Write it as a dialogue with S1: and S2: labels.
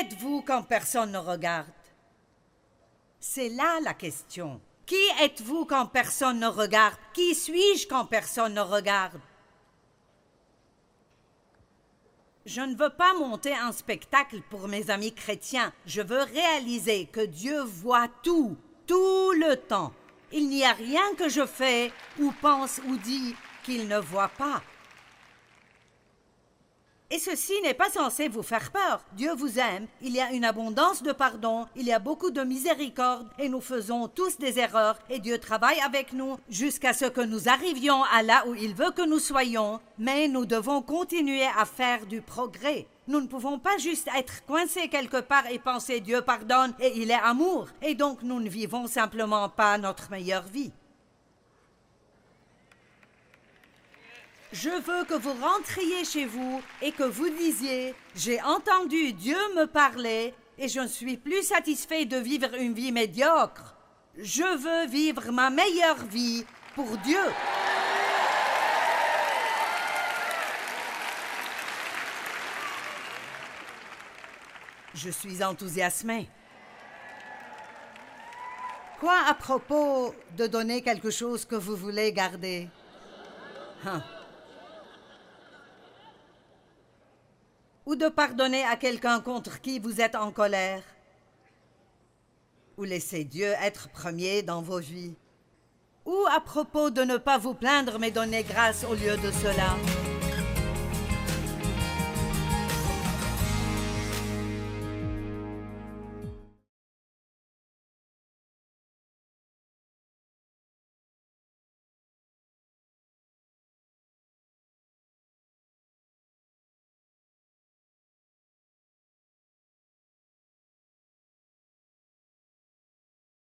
S1: êtes-vous quand personne ne regarde? C'est là la question. Qui êtes-vous quand personne ne regarde? Qui suis-je quand personne ne regarde? Je ne veux pas monter un spectacle pour mes amis chrétiens. Je veux réaliser que Dieu voit tout, tout le temps. Il n'y a rien que je fais ou pense ou dis qu'il ne voit pas. Et ceci n'est pas censé vous faire peur. Dieu vous aime, il y a une abondance de pardon, il y a beaucoup de miséricorde, et nous faisons tous des erreurs, et Dieu travaille avec nous jusqu'à ce que nous arrivions à là où il veut que nous soyons, mais nous devons continuer à faire du progrès. Nous ne pouvons pas juste être coincés quelque part et penser Dieu pardonne et il est amour, et donc nous ne vivons simplement pas notre meilleure vie. Je veux que vous rentriez chez vous et que vous disiez J'ai entendu Dieu me parler et je ne suis plus satisfait de vivre une vie médiocre. Je veux vivre ma meilleure vie pour Dieu. Je suis enthousiasmé. Quoi à propos de donner quelque chose que vous voulez garder? Hein? Ou de pardonner à quelqu'un contre qui vous êtes en colère. Ou laisser Dieu être premier dans vos vies. Ou à propos de ne pas vous plaindre mais donner grâce au lieu de cela